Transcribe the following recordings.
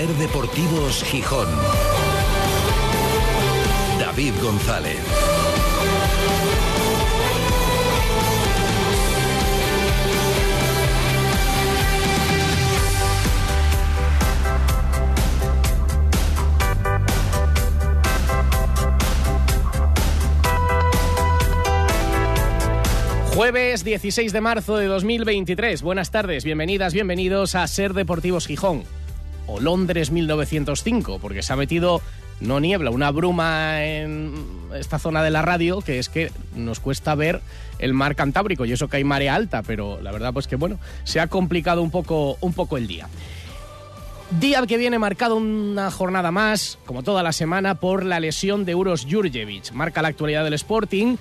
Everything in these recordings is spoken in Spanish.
Ser Deportivos Gijón. David González. Jueves 16 de marzo de 2023. Buenas tardes, bienvenidas, bienvenidos a Ser Deportivos Gijón. O Londres 1905, porque se ha metido no niebla, una bruma en esta zona de la radio, que es que nos cuesta ver el mar Cantábrico, y eso que hay marea alta, pero la verdad pues que bueno, se ha complicado un poco, un poco el día. Día que viene marcado una jornada más, como toda la semana, por la lesión de Uros Jurjevic. Marca la actualidad del Sporting,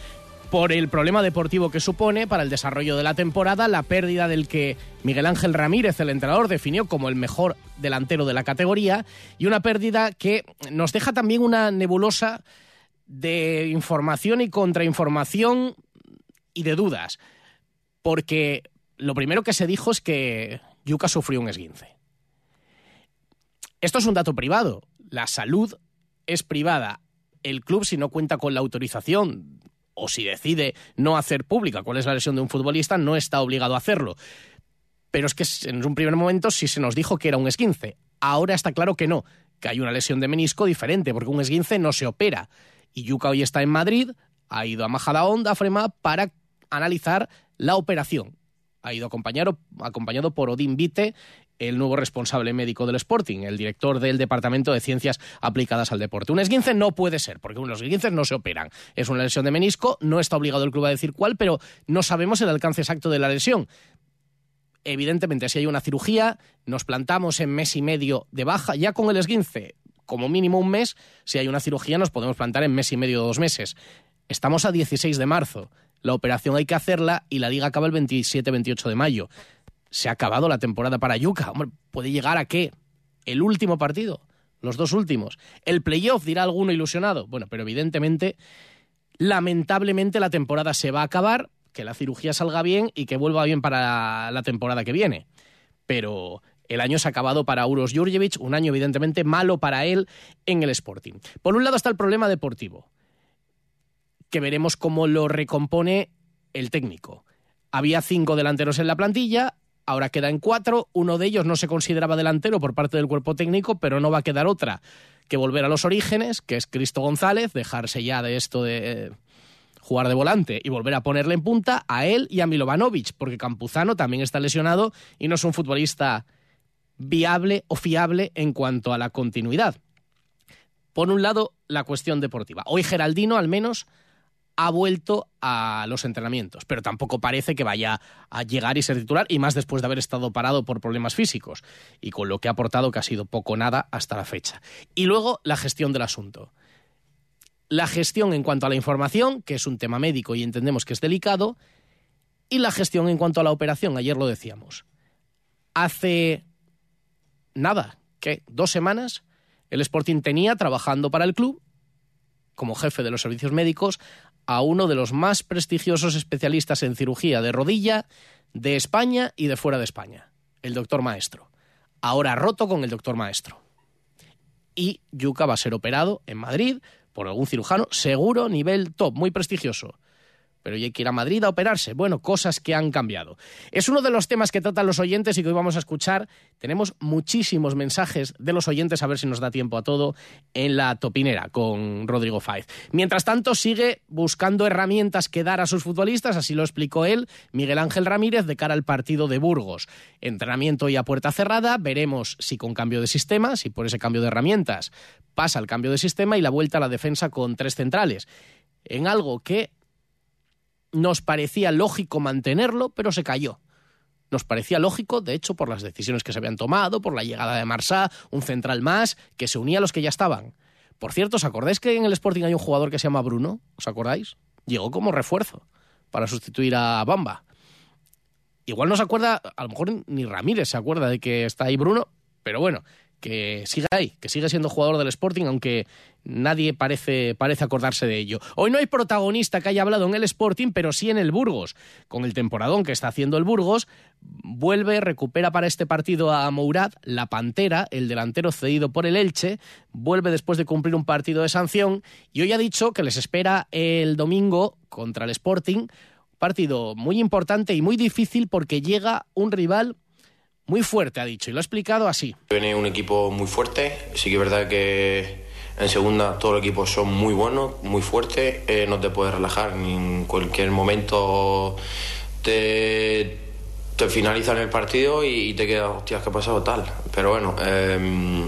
por el problema deportivo que supone para el desarrollo de la temporada, la pérdida del que Miguel Ángel Ramírez, el entrenador, definió como el mejor delantero de la categoría, y una pérdida que nos deja también una nebulosa de información y contrainformación y de dudas, porque lo primero que se dijo es que Yuka sufrió un esguince. Esto es un dato privado, la salud es privada. El club, si no cuenta con la autorización o si decide no hacer pública cuál es la lesión de un futbolista, no está obligado a hacerlo. Pero es que en un primer momento sí se nos dijo que era un esguince. Ahora está claro que no, que hay una lesión de menisco diferente, porque un esguince no se opera. Y Yuka hoy está en Madrid, ha ido a Majadahonda, a Frema, para analizar la operación. Ha ido acompañado, acompañado por Odín Vite, el nuevo responsable médico del Sporting, el director del Departamento de Ciencias Aplicadas al Deporte. Un esguince no puede ser, porque los esguinces no se operan. Es una lesión de menisco, no está obligado el club a decir cuál, pero no sabemos el alcance exacto de la lesión. Evidentemente, si hay una cirugía, nos plantamos en mes y medio de baja, ya con el esguince, como mínimo un mes, si hay una cirugía nos podemos plantar en mes y medio o dos meses. Estamos a 16 de marzo. La operación hay que hacerla y la liga acaba el 27-28 de mayo se ha acabado la temporada para Yuka. Hombre, ¿puede llegar a qué? ¿El último partido? ¿Los dos últimos? ¿El playoff? Dirá alguno ilusionado. Bueno, pero evidentemente, lamentablemente la temporada se va a acabar, que la cirugía salga bien y que vuelva bien para la temporada que viene. Pero el año se ha acabado para Uros Jurjevic, un año evidentemente malo para él en el Sporting. Por un lado está el problema deportivo, que veremos cómo lo recompone el técnico. Había cinco delanteros en la plantilla, ahora queda en cuatro, uno de ellos no se consideraba delantero por parte del cuerpo técnico, pero no va a quedar otra que volver a los orígenes, que es Cristo González, dejarse ya de esto de eh, jugar de volante y volver a ponerle en punta a él y a Milovanovic, porque Campuzano también está lesionado y no es un futbolista viable o fiable en cuanto a la continuidad. Por un lado, la cuestión deportiva. Hoy Geraldino al menos ha vuelto a los entrenamientos, pero tampoco parece que vaya a llegar y ser titular, y más después de haber estado parado por problemas físicos, y con lo que ha aportado que ha sido poco nada hasta la fecha. Y luego la gestión del asunto. La gestión en cuanto a la información, que es un tema médico y entendemos que es delicado, y la gestión en cuanto a la operación, ayer lo decíamos. Hace nada, que dos semanas, el Sporting tenía trabajando para el club como jefe de los servicios médicos a uno de los más prestigiosos especialistas en cirugía de rodilla de España y de fuera de España, el doctor Maestro. Ahora roto con el doctor Maestro. Y Yuka va a ser operado en Madrid por algún cirujano, seguro, nivel top, muy prestigioso pero hay que ir a Madrid a operarse. Bueno, cosas que han cambiado. Es uno de los temas que tratan los oyentes y que hoy vamos a escuchar. Tenemos muchísimos mensajes de los oyentes, a ver si nos da tiempo a todo, en la topinera con Rodrigo Faiz. Mientras tanto, sigue buscando herramientas que dar a sus futbolistas, así lo explicó él, Miguel Ángel Ramírez, de cara al partido de Burgos. Entrenamiento y a puerta cerrada, veremos si con cambio de sistema, si por ese cambio de herramientas pasa el cambio de sistema y la vuelta a la defensa con tres centrales. En algo que nos parecía lógico mantenerlo, pero se cayó. Nos parecía lógico, de hecho, por las decisiones que se habían tomado, por la llegada de Marsá, un central más, que se unía a los que ya estaban. Por cierto, ¿os acordáis que en el Sporting hay un jugador que se llama Bruno? ¿Os acordáis? Llegó como refuerzo para sustituir a Bamba. Igual no se acuerda, a lo mejor ni Ramírez se acuerda de que está ahí Bruno, pero bueno, que sigue ahí, que sigue siendo jugador del Sporting, aunque nadie parece, parece acordarse de ello. Hoy no hay protagonista que haya hablado en el Sporting, pero sí en el Burgos. Con el temporadón que está haciendo el Burgos, vuelve, recupera para este partido a Mourad, la Pantera, el delantero cedido por el Elche, vuelve después de cumplir un partido de sanción y hoy ha dicho que les espera el domingo contra el Sporting, partido muy importante y muy difícil porque llega un rival muy fuerte, ha dicho, y lo ha explicado así. Viene un equipo muy fuerte, sí que es verdad que en segunda todos los equipos son muy buenos, muy fuertes, eh, no te puedes relajar, ni en cualquier momento te, finalizan el partido y, te quedas, hostias, ¿qué ha pasado tal? Pero bueno, em,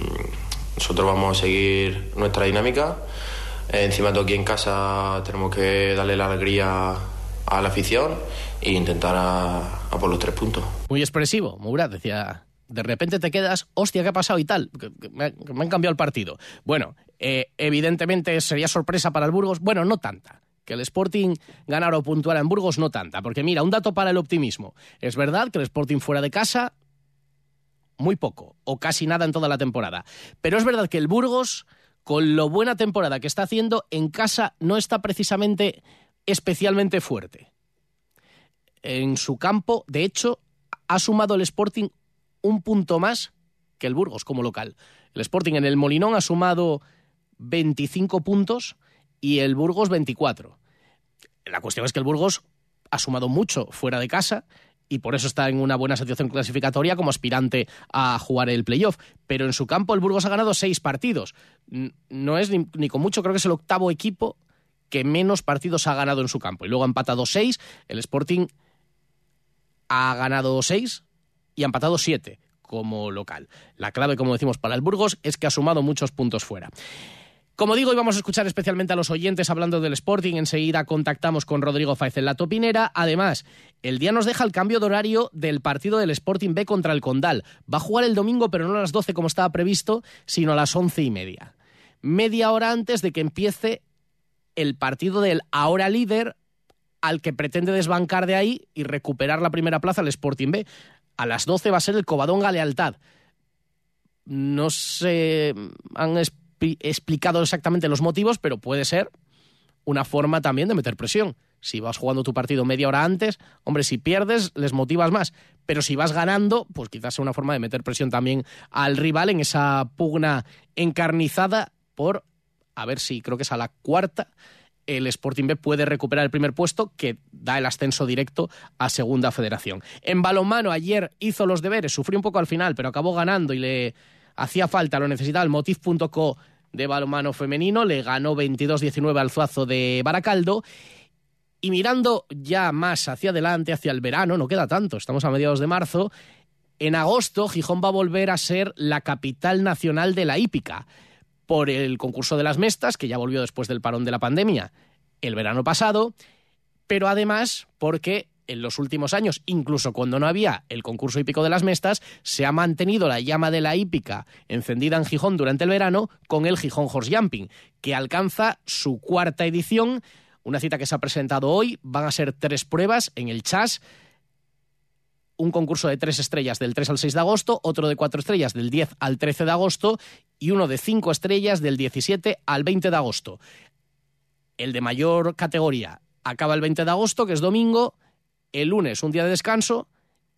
nosotros vamos a seguir nuestra dinámica. encima de aquí en casa tenemos que darle la alegría a la afición e intentar a, por los tres puntos. Muy expresivo, Murat decía, de repente te quedas, hostia, ¿qué ha pasado y tal? me, han cambiado el partido. Bueno, eh, evidentemente sería sorpresa para el Burgos, bueno, no tanta. Que el Sporting ganara o puntuara en Burgos, no tanta. Porque mira, un dato para el optimismo. Es verdad que el Sporting fuera de casa, muy poco, o casi nada en toda la temporada. Pero es verdad que el Burgos, con lo buena temporada que está haciendo, en casa no está precisamente especialmente fuerte. En su campo, de hecho, ha sumado el Sporting un punto más que el Burgos como local. El Sporting en el Molinón ha sumado 25 puntos y el Burgos 24. La cuestión es que el Burgos ha sumado mucho fuera de casa y por eso está en una buena situación clasificatoria como aspirante a jugar el playoff. Pero en su campo el Burgos ha ganado seis partidos. No es ni, con mucho, creo que es el octavo equipo que menos partidos ha ganado en su campo. Y luego ha empatado seis, el Sporting ha ganado seis y ha empatado siete como local. La clave, como decimos, para el Burgos es que ha sumado muchos puntos fuera. Como digo, íbamos a escuchar especialmente a los oyentes hablando del Sporting. Enseguida contactamos con Rodrigo Faiz en la topinera. Además, el día nos deja el cambio de horario del partido del Sporting B contra el Condal. Va a jugar el domingo, pero no a las 12 como estaba previsto, sino a las once y media. Media hora antes de que empiece el partido del ahora líder al que pretende desbancar de ahí y recuperar la primera plaza el Sporting B. A las 12 va a ser el Covadonga Lealtad. No se han explicado exactamente los motivos, pero puede ser una forma también de meter presión. Si vas jugando tu partido media hora antes, hombre, si pierdes, les motivas más. Pero si vas ganando, pues quizás sea una forma de meter presión también al rival en esa pugna encarnizada por a ver si creo que es a la cuarta el Sporting B puede recuperar el primer puesto que da el ascenso directo a Segunda Federación. En balonmano ayer hizo los deberes, sufrió un poco al final, pero acabó ganando y le hacía falta, lo necesitaba el Motiv.co de balonmano femenino, le ganó 22-19 al Zuazo de Baracaldo. Y mirando ya más hacia adelante, hacia el verano, no queda tanto, estamos a mediados de marzo, en agosto Gijón va a volver a ser la capital nacional de la hípica por el concurso de las mestas, que ya volvió después del parón de la pandemia el verano pasado, pero además porque en los últimos años, incluso cuando no había el concurso hípico de las mestas, se ha mantenido la llama de la hípica encendida en Gijón durante el verano con el Gijón Horse Jumping, que alcanza su cuarta edición, una cita que se ha presentado hoy, van a ser tres pruebas en el Chas, un concurso de tres estrellas del 3 al 6 de agosto, otro de cuatro estrellas del 10 al 13 de agosto y uno de cinco estrellas del 17 al 20 de agosto. El de mayor categoría acaba el 20 de agosto, que es domingo, el lunes un día de descanso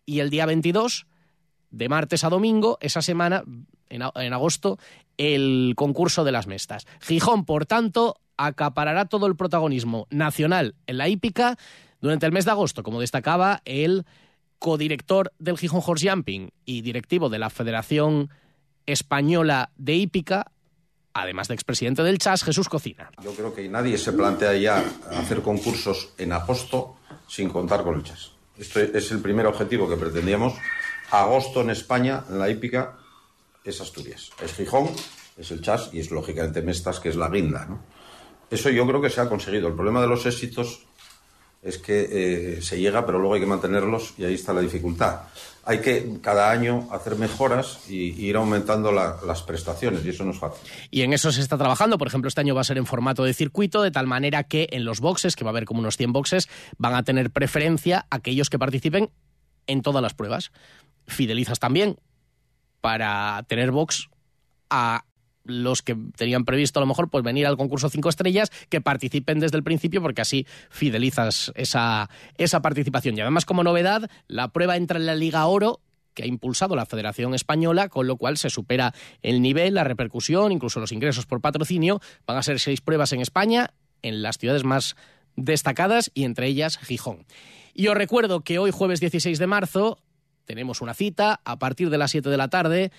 y el día 22, de martes a domingo, esa semana, en, agosto, el concurso de las mestas. Gijón, por tanto, acaparará todo el protagonismo nacional en la hípica durante el mes de agosto, como destacaba el codirector del Gijón Horse Jumping y directivo de la Federación Española de Hípica, además de expresidente del CHAS, Jesús Cocina. Yo creo que nadie se plantea ya hacer concursos en agosto sin contar con el CHAS. Este es el primer objetivo que pretendíamos. Agosto en España, en la hípica, es Asturias. Es Gijón, es el CHAS y es lógicamente Mestas, que es la guinda. Eso yo creo que se ha conseguido. El problema de los éxitos es que eh, se llega, pero luego hay que mantenerlos y ahí está la dificultad. Hay que cada año hacer mejoras y, ir aumentando las prestaciones y eso no es fácil. Y en eso se está trabajando. Por ejemplo, este año va a ser en formato de circuito, de tal manera que en los boxes, que va a haber como unos 100 boxes, van a tener preferencia aquellos que participen en todas las pruebas. Fidelizas también para tener box a los que tenían previsto a lo mejor pues venir al concurso cinco estrellas que participen desde el principio porque así fidelizas esa, esa participación. Y además como novedad, la prueba entra en la Liga Oro que ha impulsado la Federación Española, con lo cual se supera el nivel, la repercusión, incluso los ingresos por patrocinio. Van a ser seis pruebas en España, en las ciudades más destacadas y entre ellas Gijón. Y os recuerdo que hoy, jueves 16 de marzo, tenemos una cita a partir de las 7 de la tarde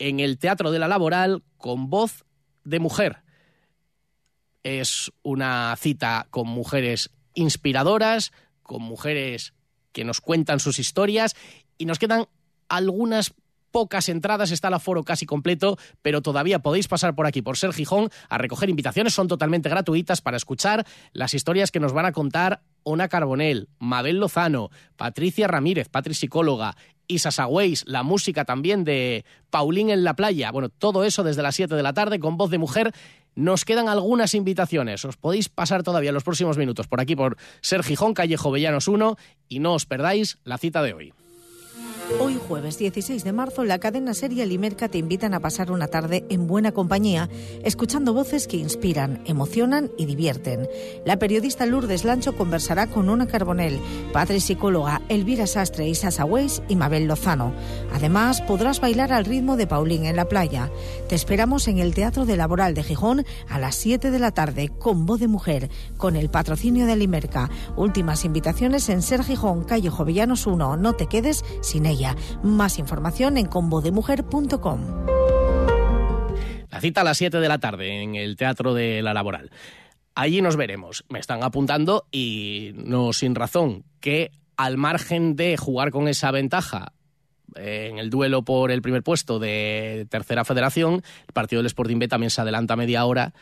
en el Teatro de la Laboral con voz de mujer. Es una cita con mujeres inspiradoras, con mujeres que nos cuentan sus historias y nos quedan algunas pocas entradas, está el aforo casi completo, pero todavía podéis pasar por aquí, por Ser Gijón, a recoger invitaciones. Son totalmente gratuitas para escuchar las historias que nos van a contar Ona Carbonell, Mabel Lozano, Patricia Ramírez, Patri Psicóloga, Isa Sagüeis, la música también de Paulín en la playa. Bueno, todo eso desde las 7 de la tarde con voz de mujer. Nos quedan algunas invitaciones. Os podéis pasar todavía los próximos minutos por aquí por Ser Gijón, calle Jovellanos 1 y no os perdáis la cita de hoy. Hoy jueves 16 de marzo, la cadena serie Limerca te invitan a pasar una tarde en buena compañía, escuchando voces que inspiran, emocionan y divierten. La periodista Lourdes Lancho conversará con Una Carbonell, padre psicóloga Elvira Sastre, Isa Sagüeis y Mabel Lozano. Además, podrás bailar al ritmo de Paulín en la playa. Te esperamos en el Teatro de Laboral de Gijón a las 7 de la tarde con voz de mujer, con el patrocinio de Limerca. Últimas invitaciones en Ser Gijón, calle Jovellanos 1. No te quedes sin ella. Más información en combodemujer.com. La cita a las 7 de la tarde en el Teatro de la Laboral. Allí nos veremos. Me están apuntando y no sin razón que al margen de jugar con esa ventaja eh, en el duelo por el primer puesto de tercera federación, el partido del Sporting B también se adelanta media hora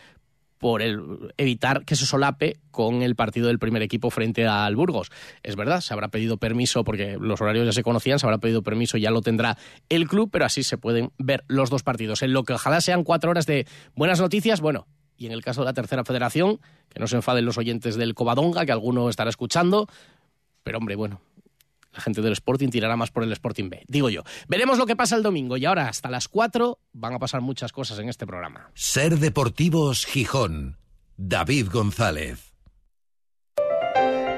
por el, evitar que se solape con el partido del primer equipo frente al Burgos. Es verdad, se habrá pedido permiso, porque los horarios ya se conocían, se habrá pedido permiso, ya lo tendrá el club, pero así se pueden ver los dos partidos. En lo que ojalá sean cuatro horas de buenas noticias, bueno, y en el caso de la tercera federación, que no se enfaden los oyentes del Covadonga, que alguno estará escuchando, pero hombre, bueno, la gente del Sporting tirará más por el Sporting B, digo yo. Veremos lo que pasa el domingo y ahora hasta las 4 van a pasar muchas cosas en este programa. Ser Deportivos Gijón. David González.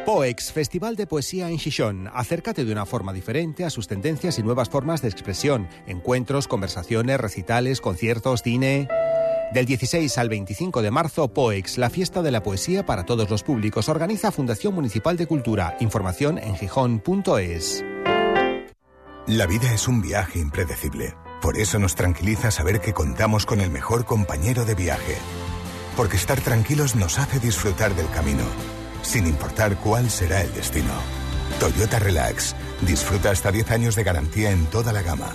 POEX, Festival de Poesía en Gijón. Acércate de una forma diferente a sus tendencias y nuevas formas de expresión. Encuentros, conversaciones, recitales, conciertos, cine. Del 16 al 25 de marzo, POEX, la fiesta de la poesía para todos los públicos, organiza Fundación Municipal de Cultura. Información en gijón.es. La vida es un viaje impredecible. Por eso nos tranquiliza saber que contamos con el mejor compañero de viaje. Porque estar tranquilos nos hace disfrutar del camino, sin importar cuál será el destino. Toyota Relax. Disfruta hasta 10 años de garantía en toda la gama.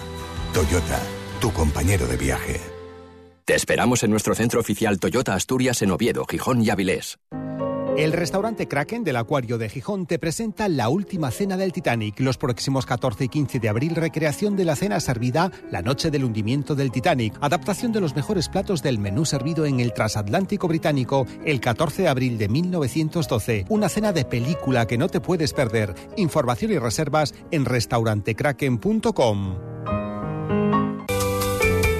Toyota, tu compañero de viaje. Te esperamos en nuestro centro oficial Toyota Asturias en Oviedo, Gijón y Avilés. El restaurante Kraken del Acuario de Gijón te presenta la última cena del Titanic. Los próximos 14 y 15 de abril, recreación de la cena servida la noche del hundimiento del Titanic. Adaptación de los mejores platos del menú servido en el transatlántico británico el 14 de abril de 1912. Una cena de película que no te puedes perder. Información y reservas en restaurantekraken.com.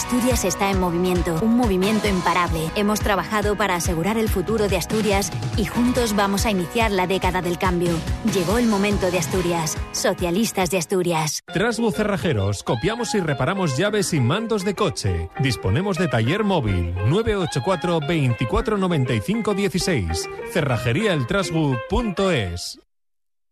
Asturias está en movimiento, un movimiento imparable. Hemos trabajado para asegurar el futuro de Asturias y juntos vamos a iniciar la década del cambio. Llegó el momento de Asturias. Socialistas de Asturias. Trasbu Cerrajeros, copiamos y reparamos llaves y mandos de coche. Disponemos de taller móvil 984 2495 16. Cerrajeríaeltrasbu.es.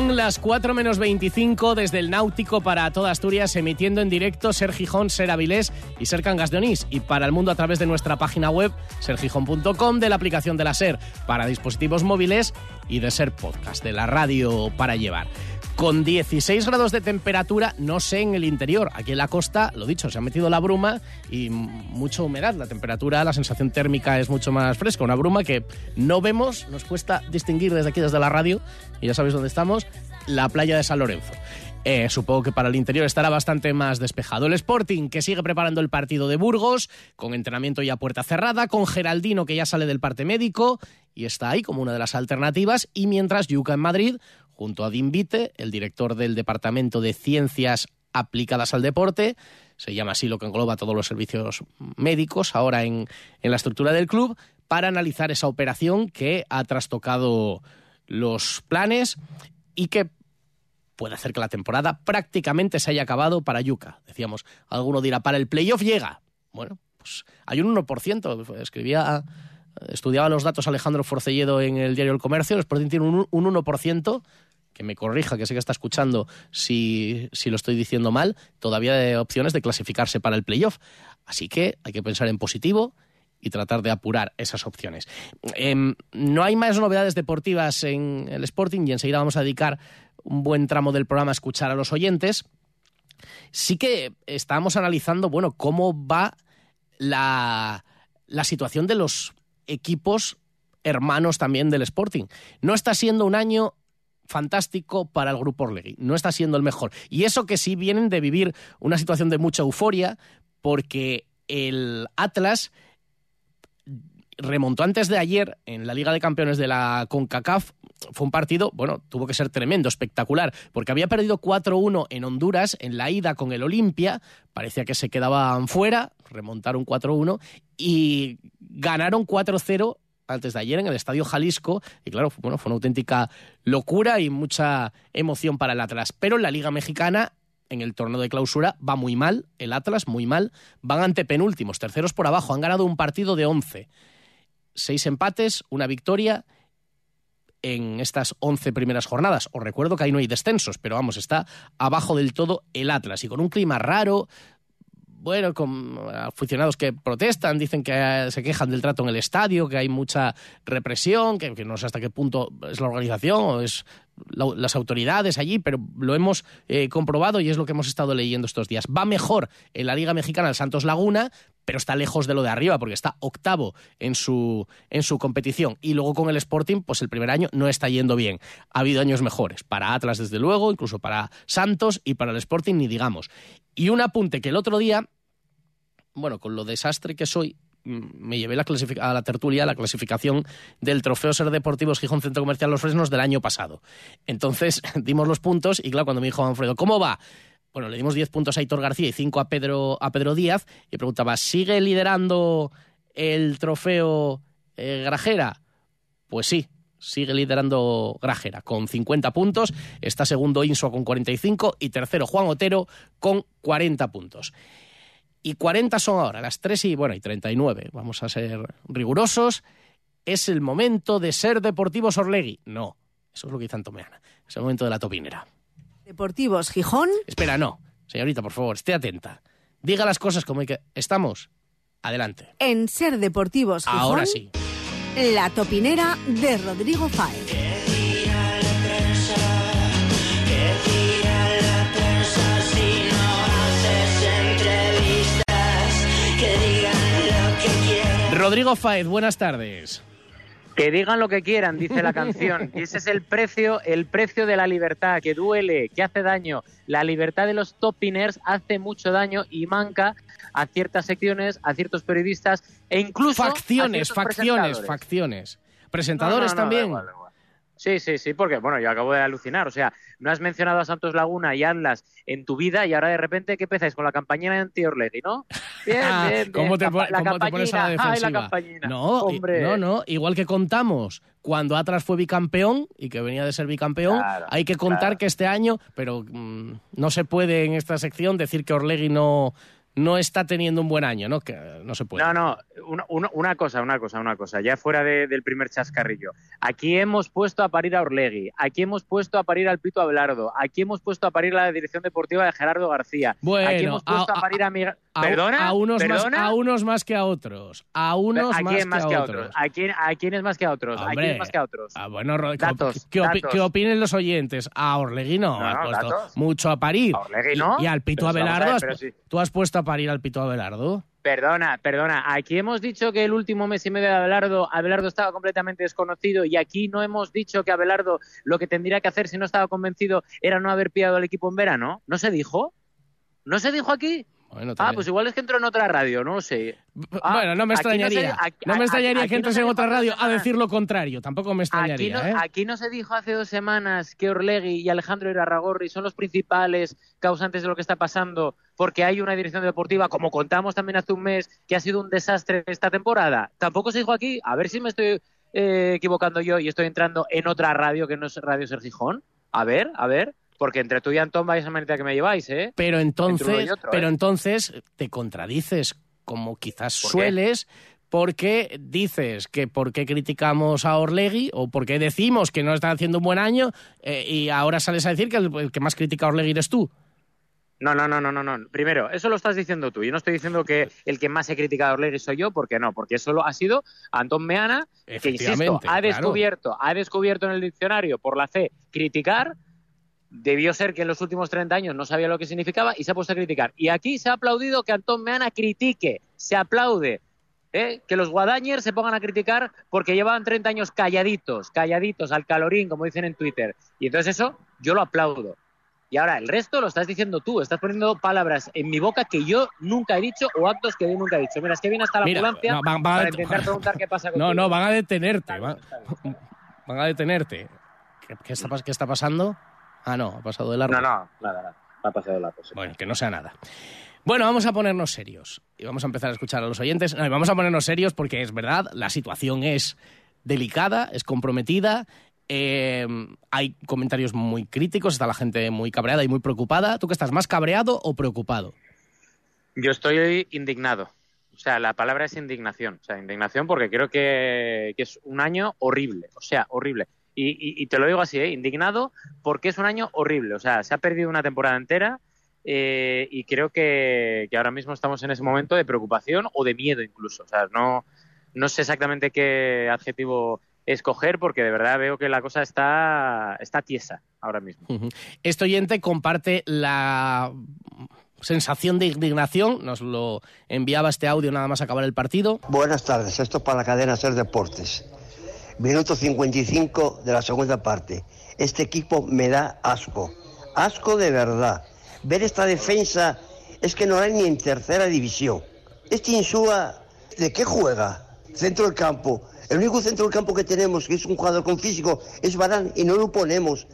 Son las 4 menos 25 desde el Náutico para toda Asturias, emitiendo en directo Ser Gijón, Ser Avilés y Ser Cangas de Onís. Y para el mundo a través de nuestra página web, sergijón.com, de la aplicación de la Ser para dispositivos móviles y de Ser Podcast, de la radio para llevar con 16 grados de temperatura, no sé en el interior. Aquí en la costa, lo dicho, se ha metido la bruma y mucha humedad. La temperatura, la sensación térmica es mucho más fresca. Una bruma que no vemos, nos cuesta distinguir desde aquí, desde la radio, y ya sabéis dónde estamos, la playa de San Lorenzo. Eh, supongo que para el interior estará bastante más despejado. El Sporting, que sigue preparando el partido de Burgos, con entrenamiento ya puerta cerrada, con Geraldino, que ya sale del parte médico y está ahí como una de las alternativas, y mientras Yuca en Madrid junto a Dimbite, el director del Departamento de Ciencias Aplicadas al Deporte, se llama así lo que engloba todos los servicios médicos ahora en, en la estructura del club, para analizar esa operación que ha trastocado los planes y que puede hacer que la temporada prácticamente se haya acabado para Yuca. Decíamos, alguno dirá, para el playoff llega. Bueno, pues hay un 1%. Escribía, estudiaba los datos Alejandro Forcelledo en el diario El Comercio, Sporting tiene un, un 1% que me corrija, que sé que está escuchando si, si lo estoy diciendo mal, todavía hay opciones de clasificarse para el playoff. Así que hay que pensar en positivo y tratar de apurar esas opciones. Em, no hay más novedades deportivas en el Sporting y enseguida vamos a dedicar un buen tramo del programa a escuchar a los oyentes. Sí que estamos analizando, bueno, cómo va la, la situación de los equipos hermanos también del Sporting. No está siendo un año fantástico para el grupo Orlegui. No está siendo el mejor. Y eso que sí vienen de vivir una situación de mucha euforia, porque el Atlas remontó antes de ayer en la Liga de Campeones de la CONCACAF. Fue un partido, bueno, tuvo que ser tremendo, espectacular, porque había perdido 4-1 en Honduras en la ida con el Olimpia, parecía que se quedaban fuera, remontaron 4-1 y ganaron 4-0 antes de ayer en el Estadio Jalisco. Y claro, bueno, fue una auténtica locura y mucha emoción para el Atlas. Pero en la Liga Mexicana en el torneo de clausura va muy mal, el Atlas muy mal, van ante penúltimos, terceros por abajo, han ganado un partido de 11, seis empates, una victoria en estas 11 primeras jornadas. Os recuerdo que ahí no hay descensos, pero vamos, está abajo del todo el Atlas. Y con un clima raro, bueno, con aficionados que protestan, dicen que se quejan del trato en el estadio, que hay mucha represión, que, no sé hasta qué punto es la organización o es las autoridades allí, pero lo hemos eh, comprobado y es lo que hemos estado leyendo estos días. Va mejor en la Liga Mexicana el Santos Laguna, pero está lejos de lo de arriba porque está octavo en su, en su competición. Y luego con el Sporting, pues el primer año no está yendo bien. Ha habido años mejores, para Atlas desde luego, incluso para Santos y para el Sporting ni digamos. Y un apunte que el otro día, bueno, con lo desastre que soy, me llevé la a la tertulia la clasificación del Trofeo Ser Deportivos Gijón Centro Comercial Los Fresnos del año pasado. Entonces dimos los puntos y claro, cuando me dijo Manfredo, ¿cómo va? Bueno, le dimos 10 puntos a Hitor García y 5 a Pedro, a Pedro Díaz y preguntaba, ¿sigue liderando el trofeo eh, Grajera? Pues sí, sigue liderando Grajera con 50 puntos, está segundo Insua con 45 y tercero Juan Otero con 40 puntos. Y 40 son ahora, las 3 y, bueno, y 39, vamos a ser rigurosos. ¿Es el momento de ser Deportivos Orlegui? No, eso es lo que dice Antomeana, es el momento de la topinera. Deportivos Gijón. Espera, no, señorita, por favor, esté atenta. Diga las cosas como hay que... ¿Estamos? Adelante. En Ser Deportivos Gijón. Ahora sí. La topinera de Rodrigo Fáez. Rodrigo Faez, buenas tardes. Que digan lo que quieran, dice la canción. Y ese es el precio, el precio de la libertad, que duele, que hace daño. La libertad de los topiners hace mucho daño y manca a ciertas secciones, a ciertos periodistas e incluso facciones, a facciones, facciones. Presentadores No, no, no, da también. igual, da igual. Sí, sí, sí, porque bueno, yo acabo de alucinar. O sea, no has mencionado a Santos Laguna y Atlas en tu vida y ahora de repente, ¿qué empezáis? Con la campaña de anti-Orlegui, ¿no? Bien, Ah, bien, bien. ¿Cómo te, la cómo te pones a la ay, defensiva? la campañina. No, Hombre. no, no. Igual que contamos cuando Atlas fue bicampeón y que venía de ser bicampeón, Claro, hay que contar claro. que este año, pero mm, no se puede en esta sección decir que Orlegui no, no está teniendo un buen año, ¿no? Que no se puede. No, no, una, cosa, una cosa, una cosa, ya fuera de- del primer chascarrillo. Aquí hemos puesto a parir a Orlegui, aquí hemos puesto a parir al Pito Abelardo, aquí hemos puesto a parir la dirección deportiva de Gerardo García, Bueno, aquí hemos puesto a, a- parir a Miguel... A, ¿Perdona? a unos ¿Perdona? Más, a unos más que a otros. A unos ¿A más, quién más que, a otros. ¿A quién, a quién es más que a otros? ¿A Hombre, quién es más que a otros? Ah, bueno, Datos, opi- datos. que opinen los oyentes. A Orlegui no, No, puesto datos. mucho a parir. A Orlegui no. Y, y al Pito Pero Abelardo, ver, ¿tú has puesto a parir al Pito Abelardo? Perdona, perdona. Aquí hemos dicho que el último mes y medio de Abelardo, Abelardo estaba completamente desconocido y aquí no hemos dicho que Abelardo lo que tendría que hacer si no estaba convencido era no haber pillado al equipo en verano. ¿No se dijo? ¿No se dijo aquí? Bueno, Ah, pues igual es que entró en otra radio, no lo sé. Ah, bueno, no me se- extrañaría. aquí- no me extrañaría que no entres en otra radio a decir lo contrario. Tampoco me Aquí extrañaría, no, ¿eh? aquí no se dijo hace dos semanas que Orlegui y Alejandro Irarragorri son los principales causantes de lo que está pasando porque hay una dirección deportiva, como contamos también hace un mes, que ha sido un desastre esta temporada. Tampoco se dijo aquí. A ver si me estoy eh, equivocando yo y estoy entrando en otra radio que no es Radio Ser Gijón. A ver, a ver. Porque entre tú y Antón vais a manera que me lleváis, ¿eh? Pero entonces, otro, pero ¿eh? entonces te contradices como quizás ¿Por qué? sueles porque dices que por qué criticamos a Orlegui o porque decimos que no está haciendo un buen año eh, y ahora sales a decir que el, el que más critica a Orlegui eres tú. No, no, no, no, no, no. Primero, eso lo estás diciendo tú. Yo no estoy diciendo que el que más he criticado a Orlegui soy yo, porque no, porque eso lo ha sido Antón Meana, que insisto, ha claro. descubierto, ha descubierto en el diccionario por la C criticar. Debió ser que en los últimos 30 años no sabía lo que significaba y se ha puesto a criticar. Y aquí se ha aplaudido que Antón Meana critique, se aplaude. ¿eh? Que los Guadañers se pongan a criticar porque llevaban 30 años calladitos, calladitos, al calorín, como dicen en Twitter. Y entonces eso yo lo aplaudo. Y ahora el resto lo estás diciendo tú, estás poniendo palabras en mi boca que yo nunca he dicho o actos que yo nunca he dicho. Mira, es que viene hasta la Mira, ambulancia no, van- van a- para intentar preguntar qué pasa contigo. No, no, van a detenerte. Van, van a detenerte. ¿Qué, qué está, qué está pasando? Ah, no, ha pasado de largo. No, no, nada, nada. Ha pasado de largo. sí. Bueno, que no sea nada. Bueno, vamos a ponernos serios y vamos a empezar a escuchar a los oyentes. No, vamos a ponernos serios porque es verdad, la situación es delicada, es comprometida. eh, hay comentarios muy críticos, está la gente muy cabreada y muy preocupada. ¿Tú qué estás, más cabreado o preocupado? Yo estoy indignado. O sea, la palabra es indignación. O sea, indignación porque creo que, que es un año horrible. O sea, horrible. Y, y- y te lo digo así, ¿eh? indignado porque es un año horrible. O sea, se ha perdido una temporada entera eh, y creo que, que ahora mismo estamos en ese momento de preocupación o de miedo incluso. O sea, no, no sé exactamente qué adjetivo escoger porque de verdad veo que la cosa está, está tiesa ahora mismo. Ujú. Este oyente comparte la sensación de indignación, nos lo enviaba este audio nada más acabar el partido. Buenas tardes, esto es para la cadena Ser Deportes. Minuto 55 de la segunda parte. Este equipo me da asco, asco de verdad. Ver esta defensa es que no hay ni en tercera división. Este Insúa, ¿de qué juega? Centro del campo. El único centro del campo que tenemos, que es un jugador con físico, es Barán y no lo ponemos.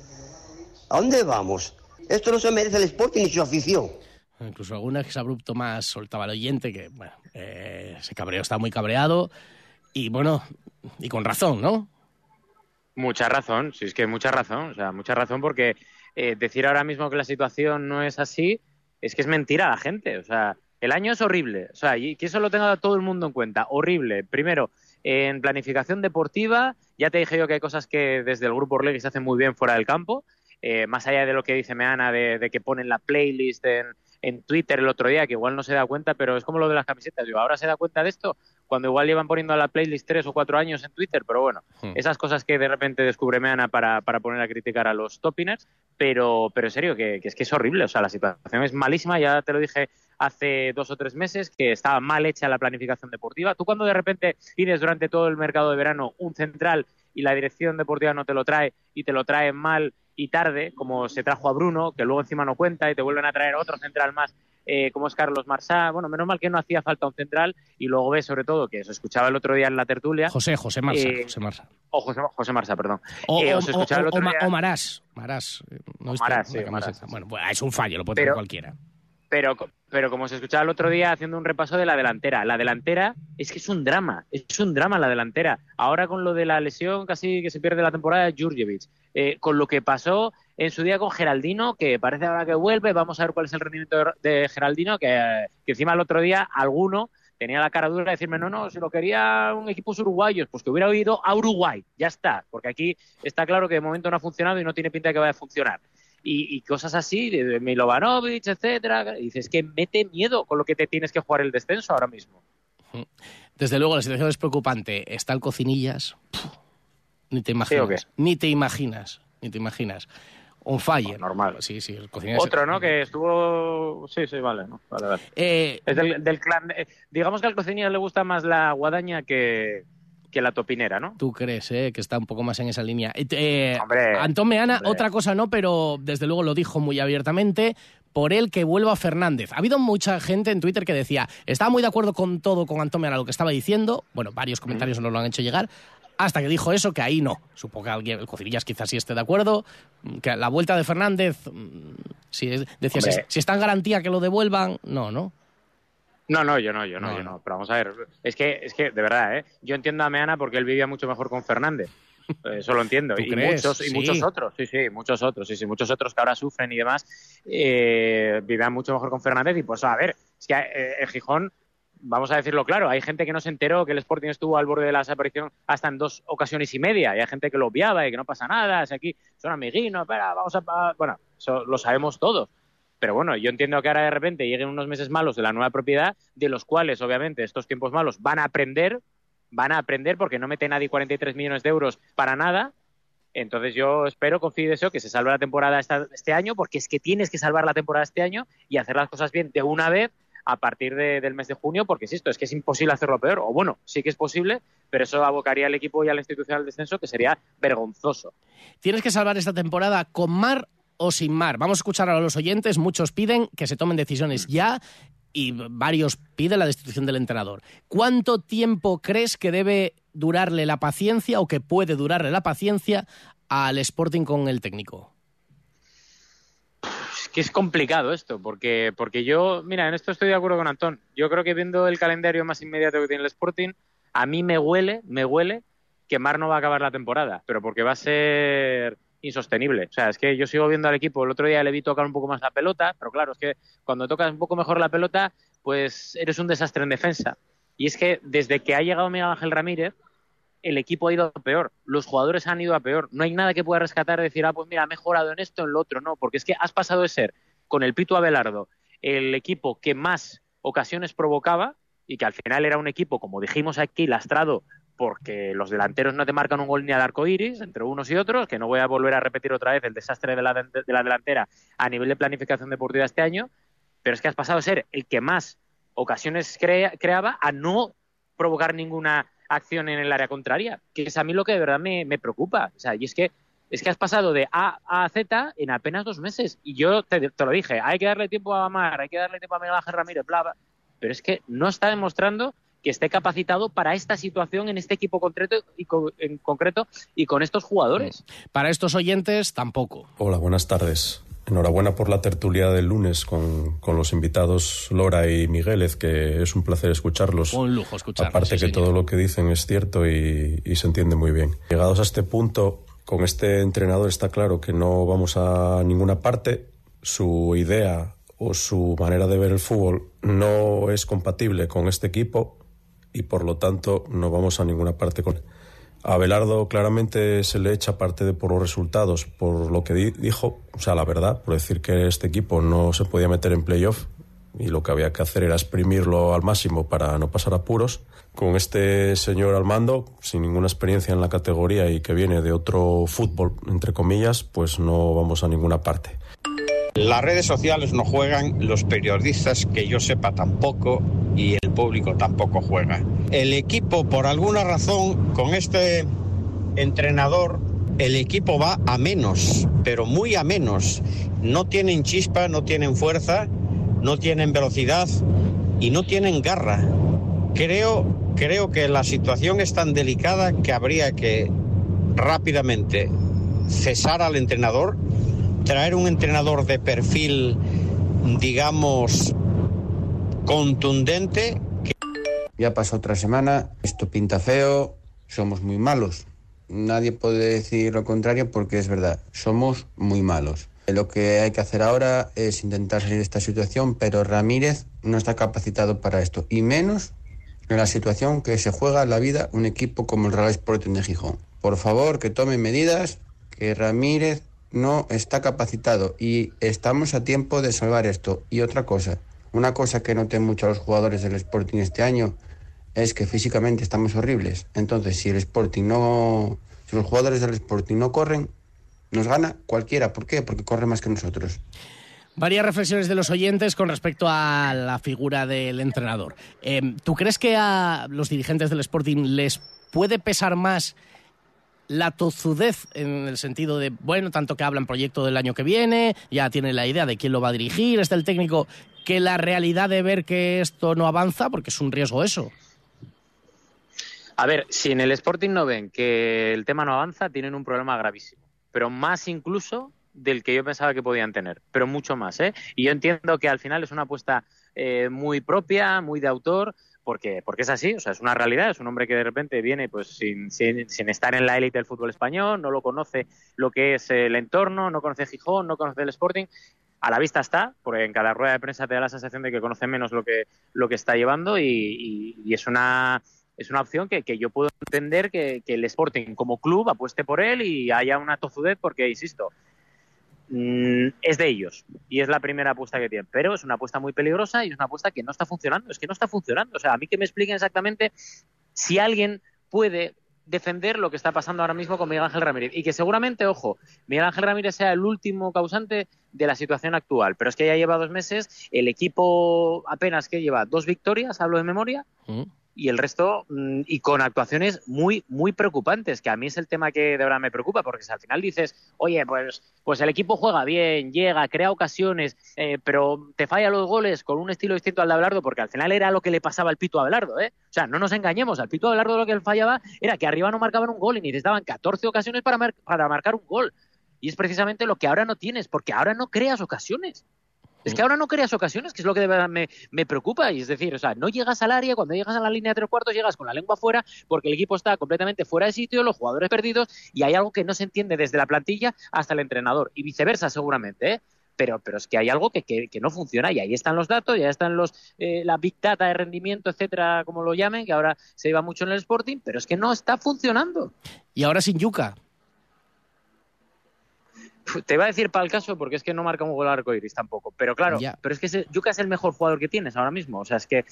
¿A dónde vamos? Esto no se merece el Sporting ni su afición. Incluso alguna que se abrupto más soltaba el oyente, que bueno, eh, se cabreó, está muy cabreado. Y bueno, y con razón, ¿no? Mucha razón, sí, es que mucha razón, o sea, mucha razón porque eh, decir ahora mismo que la situación no es así es que es mentira a la gente, o sea, el año es horrible, o sea, y que eso lo tenga todo el mundo en cuenta, horrible. Primero, en planificación deportiva, ya te dije yo que hay cosas que desde el grupo Orlegui se hacen muy bien fuera del campo, eh, más allá de lo que dice Meana de, de que ponen la playlist en, en Twitter el otro día, que igual no se da cuenta, pero es como lo de las camisetas, digo, ahora se da cuenta de esto, cuando igual llevan poniendo a la playlist tres o cuatro años en Twitter, pero bueno, Hmm. esas cosas que de repente descubre Meana para, para poner a criticar a los topiners, pero, pero en serio, que, que es que es horrible, o sea, la situación es malísima, ya te lo dije hace dos o tres meses, que estaba mal hecha la planificación deportiva. Tú cuando de repente pides durante todo el mercado de verano un central y la dirección deportiva no te lo trae y te lo trae mal y tarde, como se trajo a Bruno, que luego encima no cuenta y te vuelven a traer otro central más, eh, como es Carlos Marsá. Bueno, menos mal que no hacía falta un central y luego ves sobre todo que se escuchaba el otro día en la tertulia. José, José Marsá. Eh, José Marsá. O José, José Marsá, perdón. O, Eh, o- os escuchaba el o- otro o Ma- día- o Marás. Marás. eh, No Marás, sí. Marás. Bueno, es un fallo, lo puede Pero- tener cualquiera. Pero, pero como se escuchaba el otro día haciendo un repaso de la delantera, la delantera es que es un drama, es un drama la delantera. Ahora con lo de la lesión casi que se pierde la temporada Jurjevic, Eh, con lo que pasó en su día con Geraldino, que parece ahora que vuelve, vamos a ver cuál es el rendimiento de, Geraldino, que, que encima el otro día alguno tenía la cara dura de decirme, no, no, si lo quería un equipo uruguayos, pues que hubiera ido a Uruguay, ya está, porque aquí está claro que de momento no ha funcionado y no tiene pinta de que vaya a funcionar y, y cosas así, de, Milovanovic, etcétera. Y dices que mete miedo con lo que te tienes que jugar el descenso ahora mismo. Desde luego, la situación es preocupante. Está el cocinillas. Ni te ¿Sí o imaginas. Ni te imaginas. Ni te imaginas. On fire. normal. Sí, sí, el cocinillas. Otro, ¿no? Que estuvo... Sí, sí, vale. ¿no? vale, vale. Eh, Es del, del clan... digamos que al cocinillas le gusta más la guadaña que, que la topinera, ¿no? Tú crees, eh, que está un poco más en esa línea. Eh, eh, Hombre, Antón Meana, hombre. otra cosa no, pero desde luego lo dijo muy abiertamente. Por él que vuelva Fernández. Ha habido mucha gente en Twitter que decía, estaba muy de acuerdo con todo, con Antón Meana, lo que estaba diciendo. Bueno, varios comentarios nos lo han hecho llegar. Hasta que dijo eso, que ahí no. Supongo que alguien, el Cocinillas quizás sí esté de acuerdo. Que la vuelta de Fernández, mm, si decía, si está en garantía que lo devuelvan, no, ¿no? No, no, yo no, yo no, No, yo no. no. Pero vamos a ver, es que, es que de verdad, ¿eh? Yo entiendo a Meana porque él vivía mucho mejor con Fernández. Eh, Eso lo entiendo. ¿Tú y crees? muchos, y Sí. muchos otros, sí, sí, muchos otros, sí, sí, muchos otros que ahora sufren y demás, eh, vivían mucho mejor con Fernández. Y pues, a ver, es que eh, en Gijón, vamos a decirlo claro, hay gente que no se enteró que el Sporting estuvo al borde de la desaparición hasta en dos ocasiones y media, y hay gente que lo obviaba y que no pasa nada, es aquí son amiguinos, espera, vamos a... a- Bueno, eso lo sabemos todos. Pero bueno, yo entiendo que ahora de repente lleguen unos meses malos de la nueva propiedad, de los cuales obviamente estos tiempos malos van a aprender, van a aprender porque no mete nadie 43 millones de euros para nada. Entonces yo espero, confío y deseo que se salve la temporada este año, porque es que tienes que salvar la temporada este año y hacer las cosas bien de una vez a partir de- del mes de junio, porque esto es que es imposible hacerlo peor. O bueno, sí que es posible, pero eso abocaría al equipo y a la institución al descenso, que sería vergonzoso. Tienes que salvar esta temporada con mar o sin mar. Vamos a escuchar a los oyentes. Muchos piden que se tomen decisiones ya y varios piden la destitución del entrenador. ¿Cuánto tiempo crees que debe durarle la paciencia o que puede durarle la paciencia al Sporting con el técnico? Es que es complicado esto, porque, porque yo, mira, en esto estoy de acuerdo con Antón. Yo creo que viendo el calendario más inmediato que tiene el Sporting, a mí me huele, me huele que Mar no va a acabar la temporada, pero porque va a ser insostenible. O sea, es que yo sigo viendo al equipo, el otro día le vi tocar un poco más la pelota, pero claro, es que cuando tocas un poco mejor la pelota, pues eres un desastre en defensa. Y es que desde que ha llegado Miguel Ángel Ramírez, el equipo ha ido a peor, los jugadores han ido a peor. No hay nada que pueda rescatar decir, ah, pues mira, ha mejorado en esto, en lo otro. No, porque es que has pasado de ser, con el Pito Abelardo, el equipo que más ocasiones provocaba y que al final era un equipo, como dijimos aquí, lastrado porque los delanteros no te marcan un gol ni al arco iris entre unos y otros, que no voy a volver a repetir otra vez el desastre de la, de la delantera a nivel de planificación deportiva este año, pero es que has pasado a ser el que más ocasiones crea- creaba a no provocar ninguna acción en el área contraria, que es a mí lo que de verdad me, me preocupa. O sea, y es que es que has pasado de A a Z en apenas dos meses. Y yo te, te lo dije, hay que darle tiempo a Amar, hay que darle tiempo a Miguel Ángel Ramírez, bla, bla. Pero es que no está demostrando que esté capacitado para esta situación en este equipo concreto y co- en concreto y con estos jugadores. Para estos oyentes, tampoco. Hola, buenas tardes. Enhorabuena por la tertulia del lunes con, con los invitados Lora y Miguelez, que es un placer escucharlos. Un lujo escucharlos, Aparte sí, que señor. todo lo que dicen es cierto y, y se entiende muy bien. Llegados a este punto, con este entrenador está claro que no vamos a ninguna parte. Su idea o su manera de ver el fútbol no es compatible con este equipo y por lo tanto no vamos a ninguna parte con él. A Belardo claramente se le echa parte de por los resultados, por lo que di- dijo, o sea, la verdad, por decir que este equipo no se podía meter en playoff y lo que había que hacer era exprimirlo al máximo para no pasar apuros. Con este señor al mando, sin ninguna experiencia en la categoría y que viene de otro fútbol, entre comillas, pues no vamos a ninguna parte. Las redes sociales no juegan, los periodistas que yo sepa tampoco y el público tampoco juega. El equipo, por alguna razón, con este entrenador, el equipo va a menos, pero muy a menos. No tienen chispa, no tienen fuerza, no tienen velocidad y no tienen garra. Creo, creo que la situación es tan delicada que habría que rápidamente cesar al entrenador traer un entrenador de perfil, digamos, contundente. Ya pasó otra semana, esto pinta feo, somos muy malos. Nadie puede decir lo contrario porque es verdad, somos muy malos. Lo que hay que hacer ahora es intentar salir de esta situación, pero Ramírez no está capacitado para esto, y menos en la situación que se juega la vida un equipo como el Real Sporting de Gijón. Por favor, que tomen medidas, que Ramírez no está capacitado y estamos a tiempo de salvar esto. Y otra cosa, una cosa que noté mucho a los jugadores del Sporting este año es que físicamente estamos horribles. Entonces, si el Sporting no, si los jugadores del Sporting no corren, nos gana cualquiera. ¿Por qué? Porque corre más que nosotros. Varias reflexiones de los oyentes con respecto a la figura del entrenador. Em, ¿Tú crees que a los dirigentes del Sporting les puede pesar más la tozudez en el sentido de, bueno, tanto que hablan proyecto del año que viene, ya tiene la idea de quién lo va a dirigir, está el técnico, que la realidad de ver que esto no avanza, porque es un riesgo eso. A ver, si en el Sporting no ven que el tema no avanza, tienen un problema gravísimo, pero más incluso del que yo pensaba que podían tener, pero mucho más, ¿eh? Y yo entiendo que al final es una apuesta eh, muy propia, muy de autor, porque, porque es así, o sea, es una realidad, es un hombre que de repente viene pues sin, sin, sin estar en la élite del fútbol español, no lo conoce lo que es el entorno, no conoce Gijón, no conoce el Sporting, a la vista está, porque en cada rueda de prensa te da la sensación de que conoce menos lo que, lo que está llevando y, y, es una es una opción que, que yo puedo entender que, que, el Sporting como club apueste por él y haya una tozudez porque, insisto, Mm, es de ellos. Y es la primera apuesta que tienen, pero es una apuesta muy peligrosa y es una apuesta que no está funcionando, es que no está funcionando. O sea, a mí que me expliquen exactamente si alguien puede defender lo que está pasando ahora mismo con Miguel Ángel Ramírez. Y que seguramente, ojo, Miguel Ángel Ramírez sea el último causante de la situación actual, pero es que ya lleva dos meses, el equipo apenas que lleva dos victorias, hablo de memoria, mm y el resto, mm, y con actuaciones muy, muy preocupantes, que a mí es el tema que de verdad me preocupa, porque si al final dices, oye, pues, pues el equipo juega bien, llega, crea ocasiones, eh, pero te falla los goles con un estilo distinto al de Abelardo, porque al final era lo que le pasaba al Pito Abelardo, ¿eh? O sea, no nos engañemos, al Pito Abelardo lo que él fallaba era que arriba no marcaban un gol y necesitaban 14 ocasiones para, mar para marcar un gol. Y es precisamente lo que ahora no tienes, porque ahora no creas ocasiones. Es que ahora no creas ocasiones, que es lo que de verdad me, me, preocupa. Y es decir, o sea, no llegas al área, cuando llegas a la línea de tres cuartos, llegas con la lengua fuera, porque el equipo está completamente fuera de sitio, los jugadores perdidos, y hay algo que no se entiende desde la plantilla hasta el entrenador. Y viceversa, seguramente, ¿eh? Pero, pero es que hay algo que, que, que, no funciona y ahí están los datos, ya están los eh, la big data de rendimiento, etcétera, como lo llamen, que ahora se iba mucho en el Sporting, pero es que no está funcionando. Y ahora sin Yuca, te iba a decir para el caso porque es que no marca un gol arco iris tampoco. Pero claro, ya. pero es que ese, Yuka es el mejor jugador que tienes ahora mismo. O sea, es que.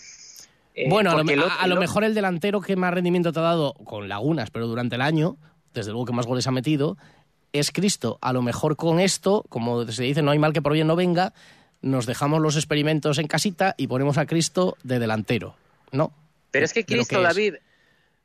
Eh, bueno, a lo, el, a, a lo, mejor el delantero que más rendimiento te ha dado con Lagunas, pero durante el año, desde luego que más goles ha metido, es Cristo. A lo mejor con esto, como se dice, no hay mal que por bien no venga, nos dejamos los experimentos en casita y ponemos a Cristo de delantero, ¿no? Pero es que Cristo, que David,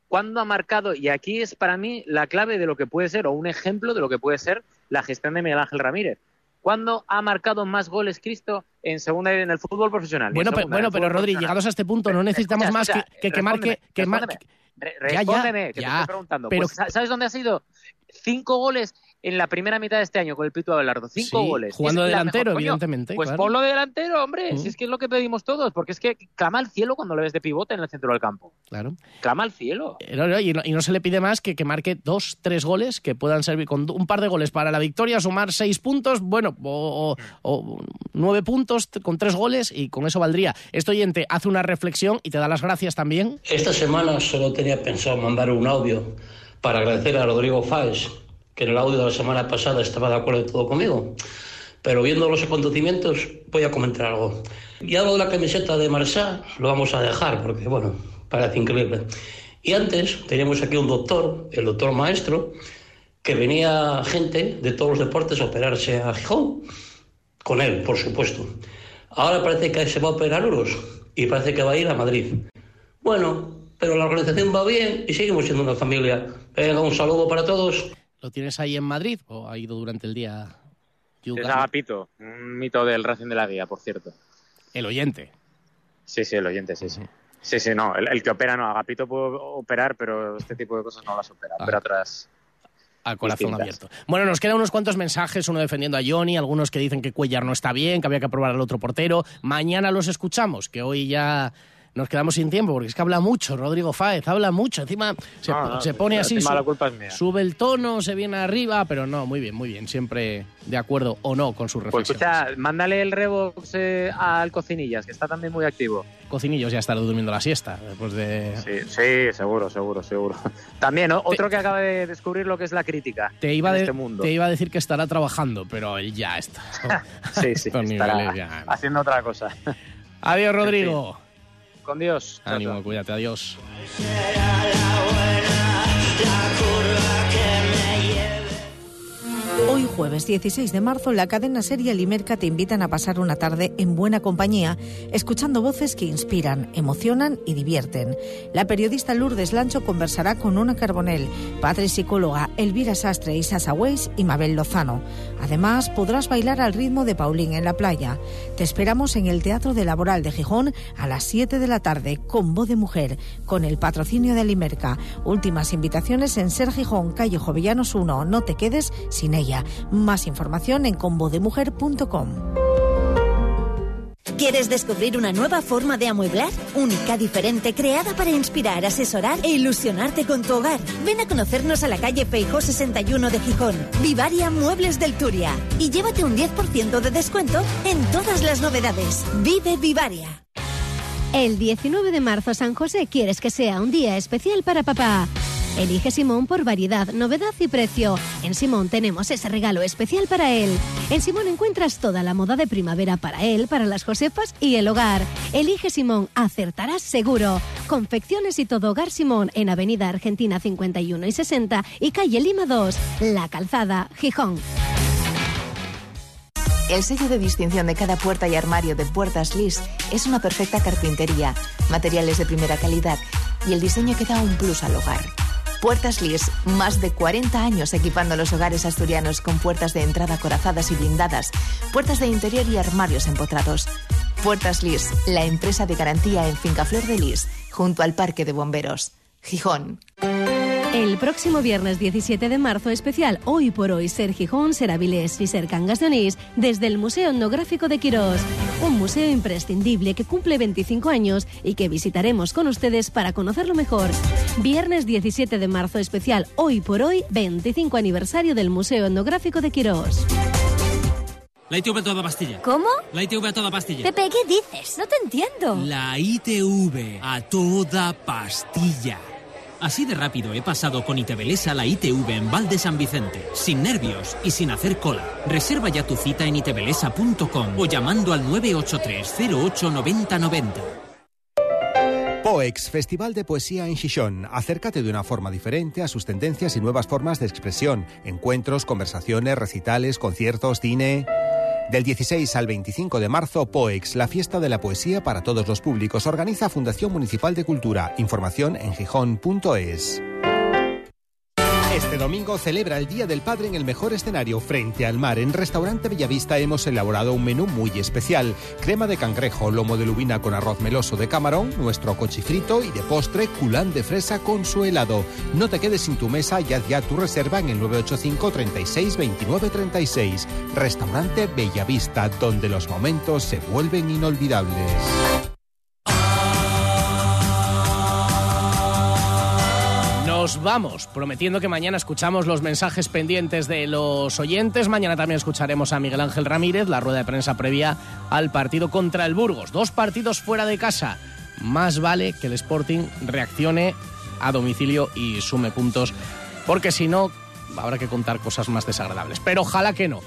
¿cuándo ha marcado? Y aquí es para mí la clave de lo que puede ser, o un ejemplo de lo que puede ser la gestión de Miguel Ángel Ramírez. ¿Cuándo ha marcado más goles Cristo en segunda en el fútbol profesional? Bueno, pero, bueno, pero Rodri, llegados a este punto, no necesitamos escucha, más escucha, que, que, que marque. Que respóndeme, ya, ya, que ya, te estoy preguntando. Pero... Pues, ¿Sabes dónde ha sido? Cinco goles en la primera mitad de este año con el Pito Abelardo. Cinco sí, goles. Jugando delantero, mejor, evidentemente. Pues claro. ponlo de delantero, hombre. Mm. Si es que es lo que pedimos todos. Porque es que clama al cielo cuando le ves de pivote en el centro del campo. Claro. Clama al cielo. Eh, No, no, y, no, y, no, se le pide más que, que marque dos, tres goles que puedan servir con un par de goles para la victoria, sumar seis puntos, bueno, o, o, o nueve puntos con tres goles y con eso valdría. Este oyente hace una reflexión y te da las gracias también. Esta semana solo tenía pensado mandar un audio para agradecer a Rodrigo Fáez que en el audio de la semana pasada estaba de acuerdo todo conmigo. Pero viendo los acontecimientos, voy a comentar algo. Y algo de la camiseta de Marsá lo vamos a dejar, porque, bueno, parece increíble. Y antes teníamos aquí un doctor, el doctor maestro, que venía gente de todos los deportes a operarse a Gijón. con él, por supuesto. Ahora parece que se va a operar uros y parece que va a ir a Madrid. Bueno, pero la organización va bien y seguimos siendo una familia. Venga, un saludo para todos. ¿Lo tienes ahí en Madrid o ha ido durante el día? Es Agapito, un mito del Racing de la Guía, por cierto. El oyente. Sí, sí, el oyente, sí, sí. Sí, sí, no, el, el que opera no, Agapito puede operar, pero este tipo de cosas no las opera, Ah. pero otras... Al corazón distintas. abierto. Bueno, nos quedan unos cuantos mensajes, uno defendiendo a Johnny, algunos que dicen que Cuellar no está bien, que había que aprobar al otro portero. Mañana los escuchamos, que hoy ya nos quedamos sin tiempo, porque es que habla mucho, Rodrigo Fáez, habla mucho. Encima se, No, no, se pone así, su- la culpa es mía. sube el tono, se viene arriba, pero no, muy bien, muy bien. Siempre de acuerdo o no con sus Pues reflexiones. escucha, mándale el Revox eh, al Cocinillas, que está también muy activo. Cocinillos ya estará durmiendo la siesta, después de... Sí, sí, seguro, seguro, seguro. También, ¿no? otro que acaba de descubrir lo que es la crítica Te iba, en de- este mundo. te iba a decir que estará trabajando, pero él ya está. Sí, sí, estará ya- haciendo otra cosa. Adiós, Rodrigo. Con Dios. Ánimo, chao. cuídate, adiós. Hoy jueves 16 de marzo, la cadena serie Limerca te invitan a pasar una tarde en buena compañía, escuchando voces que inspiran, emocionan y divierten. La periodista Lourdes Lancho conversará con Una Carbonell, padre y psicóloga Elvira Sastre Sasa Weiss y Mabel Lozano. Además, podrás bailar al ritmo de Paulín en la playa. Te esperamos en el Teatro de Laboral de Gijón a las 7 de la tarde con voz de mujer, con el patrocinio de Limerca. Últimas invitaciones en Ser Gijón, calle Jovellanos 1. No te quedes sin ella. Más información en convodemujer.com. ¿Quieres descubrir una nueva forma de amueblar? Única, diferente, creada para inspirar, asesorar e ilusionarte con tu hogar. Ven a conocernos a la calle Feijó 61 de Gijón. Vivaria Muebles del Turia. Y llévate un 10% de descuento en todas las novedades. Vive Vivaria. El 19 de marzo San José quieres que sea un día especial para papá. Elige Simón por variedad, novedad y precio. En Simón tenemos ese regalo especial para él. En Simón encuentras toda la moda de primavera para él, para las Josefas y el hogar. Elige Simón, acertarás seguro. Confecciones y todo hogar Simón en Avenida Argentina 51 y 60 y calle Lima 2, La Calzada, Gijón. El sello de distinción de cada puerta y armario de Puertas Lis es una perfecta carpintería, materiales de primera calidad y el diseño que da un plus al hogar. Puertas Lis, más de 40 años equipando los hogares asturianos con puertas de entrada corazadas y blindadas, puertas de interior y armarios empotrados. Puertas Lis, la empresa de garantía en Finca Flor de Lis, junto al Parque de Bomberos. Gijón. El próximo viernes 17 de marzo especial Hoy por Hoy Ser Gijón, Ser Avilés y Ser Cangas de Onís desde el Museo Etnográfico de Quirós. Un museo imprescindible que cumple 25 años y que visitaremos con ustedes para conocerlo mejor. Viernes 17 de marzo especial Hoy por Hoy 25 aniversario del Museo Etnográfico de Quirós. La ITV a toda pastilla. ¿Cómo? La ITV a toda pastilla. Pepe, ¿qué dices? No te entiendo. La ITV a toda pastilla. Así de rápido he pasado con Itebelesa la ITV en Val de San Vicente, sin nervios y sin hacer cola. Reserva ya tu cita en itebelesa.com o llamando al 983 08 90 90. POEX, Festival de Poesía en Gijón. Acércate de una forma diferente a sus tendencias y nuevas formas de expresión. Encuentros, conversaciones, recitales, conciertos, cine. Del 16 al 25 de marzo, POEX, la fiesta de la poesía para todos los públicos. Organiza Fundación Municipal de Cultura. Información en gijón.es. Este domingo celebra el Día del Padre en el mejor escenario, frente al mar. En Restaurante Bellavista hemos elaborado un menú muy especial. Crema de cangrejo, lomo de lubina con arroz meloso de camarón, nuestro cochifrito y de postre culán de fresa con su helado. No te quedes sin tu mesa y haz ya tu reserva en el 985 36 29 36. Restaurante Bellavista, donde los momentos se vuelven inolvidables. Vamos, prometiendo que mañana escuchamos los mensajes pendientes de los oyentes. Mañana también escucharemos a Miguel Ángel Ramírez, la rueda de prensa previa al partido contra el Burgos. Dos partidos fuera de casa. Más vale que el Sporting reaccione a domicilio y sume puntos, porque si no, habrá que contar cosas más desagradables. Pero ojalá que no.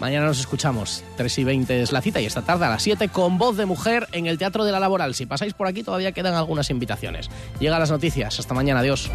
Mañana nos escuchamos. 3 y 20 es la cita y esta tarde a las 7 con voz de mujer en el Teatro de la Laboral. Si pasáis por aquí todavía quedan algunas invitaciones. Llega las noticias. Hasta mañana. Adiós.